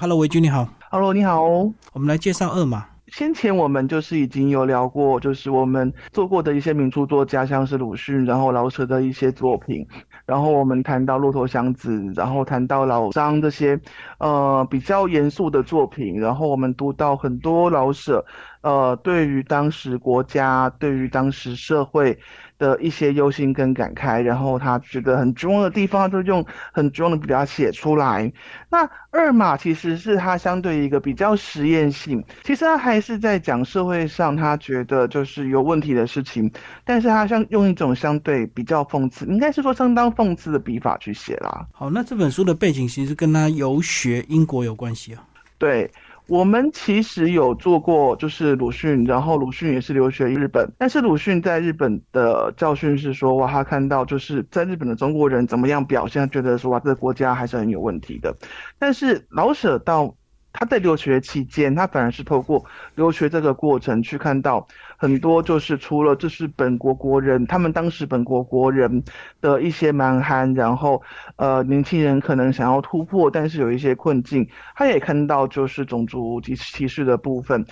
Hello，维军你好。Hello，你好。我们来介绍二马。先前我们就是已经有聊过，就是我们做过的一些名著作家，像是鲁迅，然后老舍的一些作品，然后我们谈到骆驼祥子，然后谈到老张这些，呃，比较严肃的作品，然后我们读到很多老舍，呃，对于当时国家，对于当时社会。的一些忧心跟感慨，然后他觉得很重要的地方，就用很重要的笔它写出来。那二马其实是他相对一个比较实验性，其实他还是在讲社会上他觉得就是有问题的事情，但是他像用一种相对比较讽刺，应该是说相当讽刺的笔法去写啦。好，那这本书的背景其实跟他游学英国有关系啊。对。我们其实有做过，就是鲁迅，然后鲁迅也是留学日本，但是鲁迅在日本的教训是说，哇，他看到就是在日本的中国人怎么样表现，觉得说哇，这个国家还是很有问题的，但是老舍到。他在留学期间，他反而是透过留学这个过程去看到很多，就是除了这是本国国人，他们当时本国国人的一些蛮憨，然后呃年轻人可能想要突破，但是有一些困境，他也看到就是种族歧歧视的部分。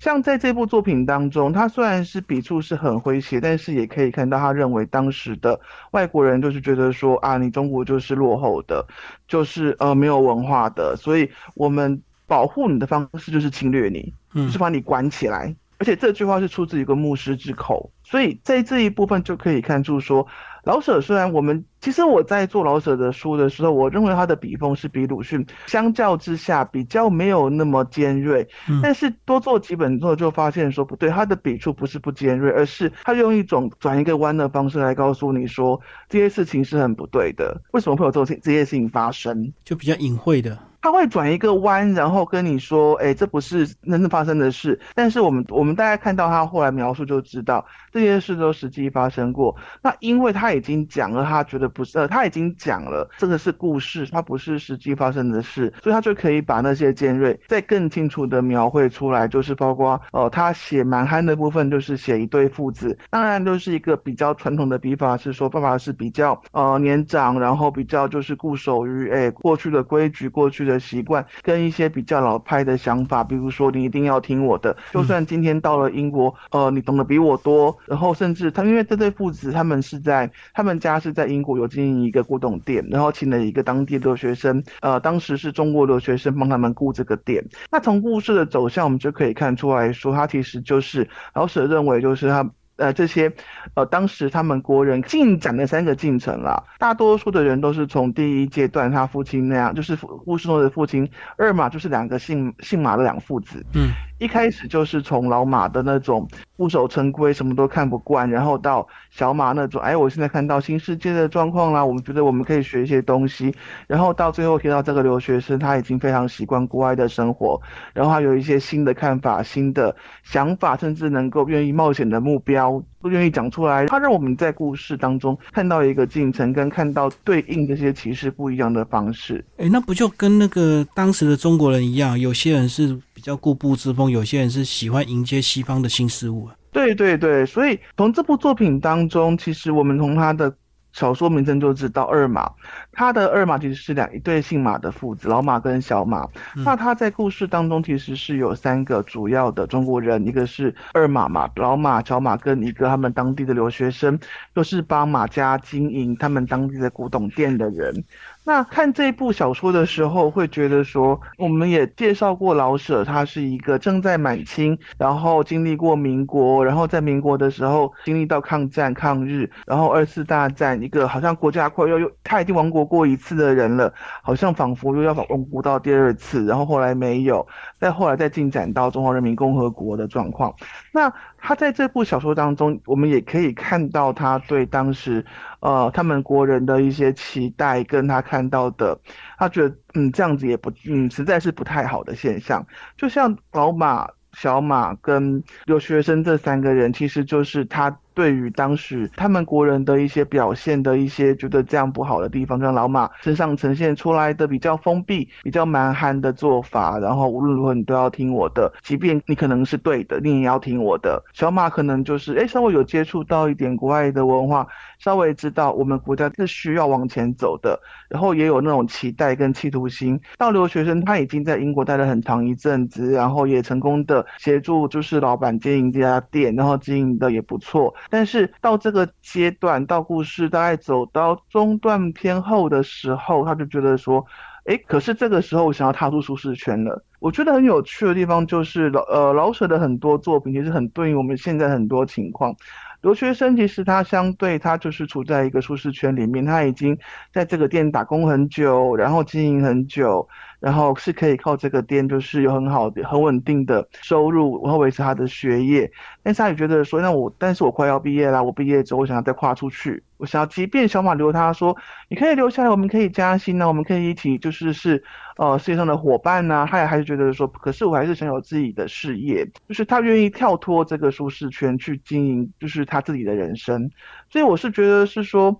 像在这部作品当中，他虽然是笔触是很诙谐，但是也可以看到他认为当时的外国人就是觉得说啊，你中国就是落后的，就是呃没有文化的，所以我们。保护你的方式就是侵略你，就是把你关起来。而且这句话是出自一个牧师之口，所以在这一部分就可以看出说，老舍虽然我们其实我在做老舍的书的时候，我认为他的笔锋是比鲁迅相较之下比较没有那么尖锐，但是多做几本之后就发现说不对，他的笔触不是不尖锐，而是他用一种转一个弯的方式来告诉你说这些事情是很不对的，为什么会有这种这些事情发生，就比较隐晦的。他会转一个弯，然后跟你说：“哎，这不是真正发生的事。”但是我们我们大家看到他后来描述就知道，这件事都实际发生过。那因为他已经讲了，他觉得不是，呃，他已经讲了，这个是故事，它不是实际发生的事，所以他就可以把那些尖锐再更清楚的描绘出来。就是包括哦，他写蛮憨的部分，就是写一对父子，当然就是一个比较传统的笔法，是说爸爸是比较呃年长，然后比较就是固守于哎过去的规矩，过去的。的习惯跟一些比较老派的想法，比如说你一定要听我的，就算今天到了英国，呃，你懂得比我多，然后甚至他因为这对父子他们是在他们家是在英国有经营一个古董店，然后请了一个当地留学生，呃，当时是中国留学生帮他们雇这个店。那从故事的走向，我们就可以看出来说，他其实就是老舍认为就是他。呃，这些，呃，当时他们国人进展的三个进程了，大多数的人都是从第一阶段，他父亲那样，就是乌世诺的父亲二马，就是两个姓姓马的两父子，嗯。一开始就是从老马的那种固守成规，什么都看不惯，然后到小马那种，哎，我现在看到新世界的状况啦，我们觉得我们可以学一些东西，然后到最后听到这个留学生他已经非常习惯国外的生活，然后他有一些新的看法、新的想法，甚至能够愿意冒险的目标都愿意讲出来，他让我们在故事当中看到一个进程，跟看到对应这些歧视不一样的方式。哎，那不就跟那个当时的中国人一样，有些人是比较固步自封。有些人是喜欢迎接西方的新事物啊。对对对，所以从这部作品当中，其实我们从他的小说名称就知道二马，他的二马其实是两一对姓马的父子，老马跟小马。那他在故事当中其实是有三个主要的中国人，一个是二马嘛，老马、小马跟一个他们当地的留学生，都是帮马家经营他们当地的古董店的人。那看这部小说的时候，会觉得说，我们也介绍过老舍，他是一个正在满清，然后经历过民国，然后在民国的时候经历到抗战、抗日，然后二次大战，一个好像国家快要又他已经亡国过一次的人了，好像仿佛又要亡国到第二次，然后后来没有，再后来再进展到中华人民共和国的状况。那他在这部小说当中，我们也可以看到他对当时。呃，他们国人的一些期待，跟他看到的，他觉得，嗯，这样子也不，嗯，实在是不太好的现象。就像老马、小马跟留学生这三个人，其实就是他对于当时他们国人的一些表现的一些觉得这样不好的地方，让老马身上呈现出来的比较封闭、比较蛮憨的做法，然后无论如何你都要听我的，即便你可能是对的，你也要听我的。小马可能就是哎，稍微有接触到一点国外的文化，稍微知道我们国家是需要往前走的，然后也有那种期待跟企图心。到留学生他已经在英国待了很长一阵子，然后也成功的协助就是老板经营这家店，然后经营的也不错。但是到这个阶段，到故事大概走到中段偏后的时候，他就觉得说，哎，可是这个时候我想要踏入舒适圈了。我觉得很有趣的地方就是老呃老舍的很多作品其实很对应我们现在很多情况。留学生其实他相对他就是处在一个舒适圈里面，他已经在这个店打工很久，然后经营很久。然后是可以靠这个店，就是有很好的、很稳定的收入，然后维持他的学业。但是他也觉得说，那我，但是我快要毕业了，我毕业之后我想要再跨出去，我想要，即便小马留他说，你可以留下来，我们可以加薪呢，我们可以一起就是是呃世界上的伙伴呢。他也还是觉得说，可是我还是想有自己的事业，就是他愿意跳脱这个舒适圈去经营，就是他自己的人生。所以我是觉得是说，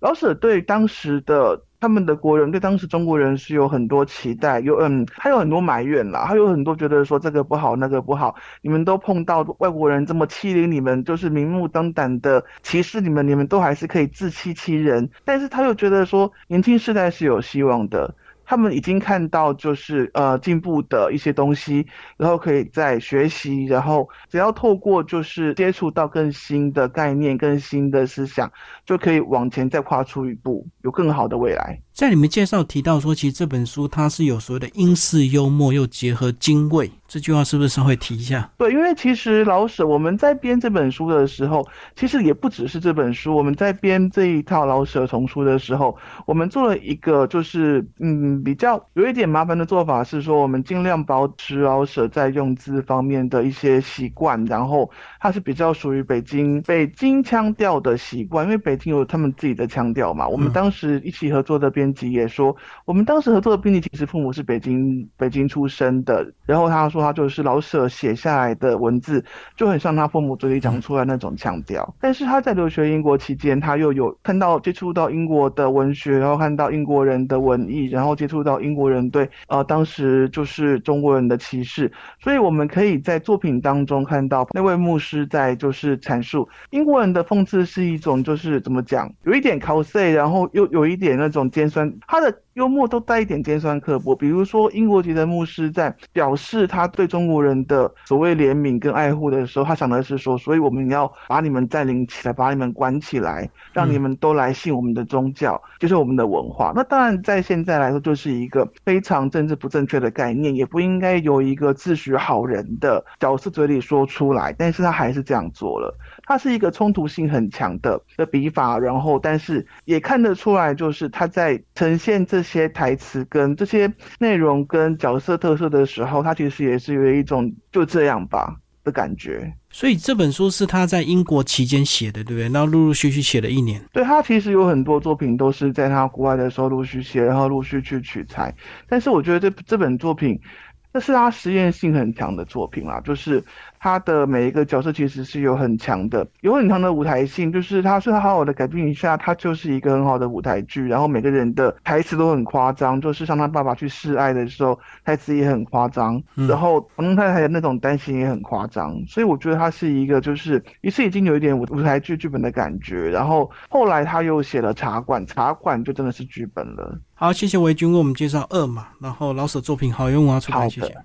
老舍对当时的。他们的国人对当时中国人是有很多期待，有嗯，他有很多埋怨啦，他有很多觉得说这个不好，那个不好，你们都碰到外国人这么欺凌你们，就是明目张胆的歧视你们，你们都还是可以自欺欺人。但是他又觉得说年轻世代是有希望的。他们已经看到，就是呃进步的一些东西，然后可以再学习，然后只要透过就是接触到更新的概念、更新的思想，就可以往前再跨出一步，有更好的未来。在你们介绍提到说，其实这本书它是有所谓的英式幽默，又结合精味。这句话是不是稍微提一下？对，因为其实老舍我们在编这本书的时候，其实也不只是这本书。我们在编这一套老舍丛书的时候，我们做了一个就是嗯比较有一点麻烦的做法，是说我们尽量保持老舍在用字方面的一些习惯，然后他是比较属于北京北京腔调的习惯，因为北京有他们自己的腔调嘛。我们当时一起合作的编辑也说，我们当时合作的编辑其实父母是北京北京出生的，然后他说。他就是老舍写下来的文字，就很像他父母嘴里讲出来那种腔调。但是他在留学英国期间，他又有看到接触到英国的文学，然后看到英国人的文艺，然后接触到英国人对呃当时就是中国人的歧视。所以我们可以在作品当中看到那位牧师在就是阐述英国人的讽刺是一种就是怎么讲，有一点 cos，然后又有一点那种尖酸，他的。幽默都带一点尖酸刻薄，比如说英国籍的牧师在表示他对中国人的所谓怜悯跟爱护的时候，他想的是说，所以我们要把你们占领起来，把你们关起来，让你们都来信我们的宗教，就是我们的文化。那当然在现在来说，就是一个非常政治不正确的概念，也不应该由一个自诩好人的角色嘴里说出来，但是他还是这样做了。他是一个冲突性很强的的笔法，然后但是也看得出来，就是他在呈现这些台词跟这些内容跟角色特色的时候，他其实也是有一种就这样吧的感觉。所以这本书是他在英国期间写的，对不对？那陆陆续续写了一年。对他其实有很多作品都是在他国外的时候陆续写，然后陆续去取材。但是我觉得这这本作品，这是他实验性很强的作品啦，就是。他的每一个角色其实是有很强的、有很强的舞台性，就是他是他好好的改变一下，他就是一个很好的舞台剧。然后每个人的台词都很夸张，就是像他爸爸去示爱的时候，台词也很夸张。然后房东太太的那种担心也很夸张，所以我觉得他是一个就是一次已经有一点舞舞台剧剧本的感觉。然后后来他又写了茶馆，茶馆就真的是剧本了。好，谢谢维军为我们介绍二嘛，然后老舍作品好用啊，出版，谢谢。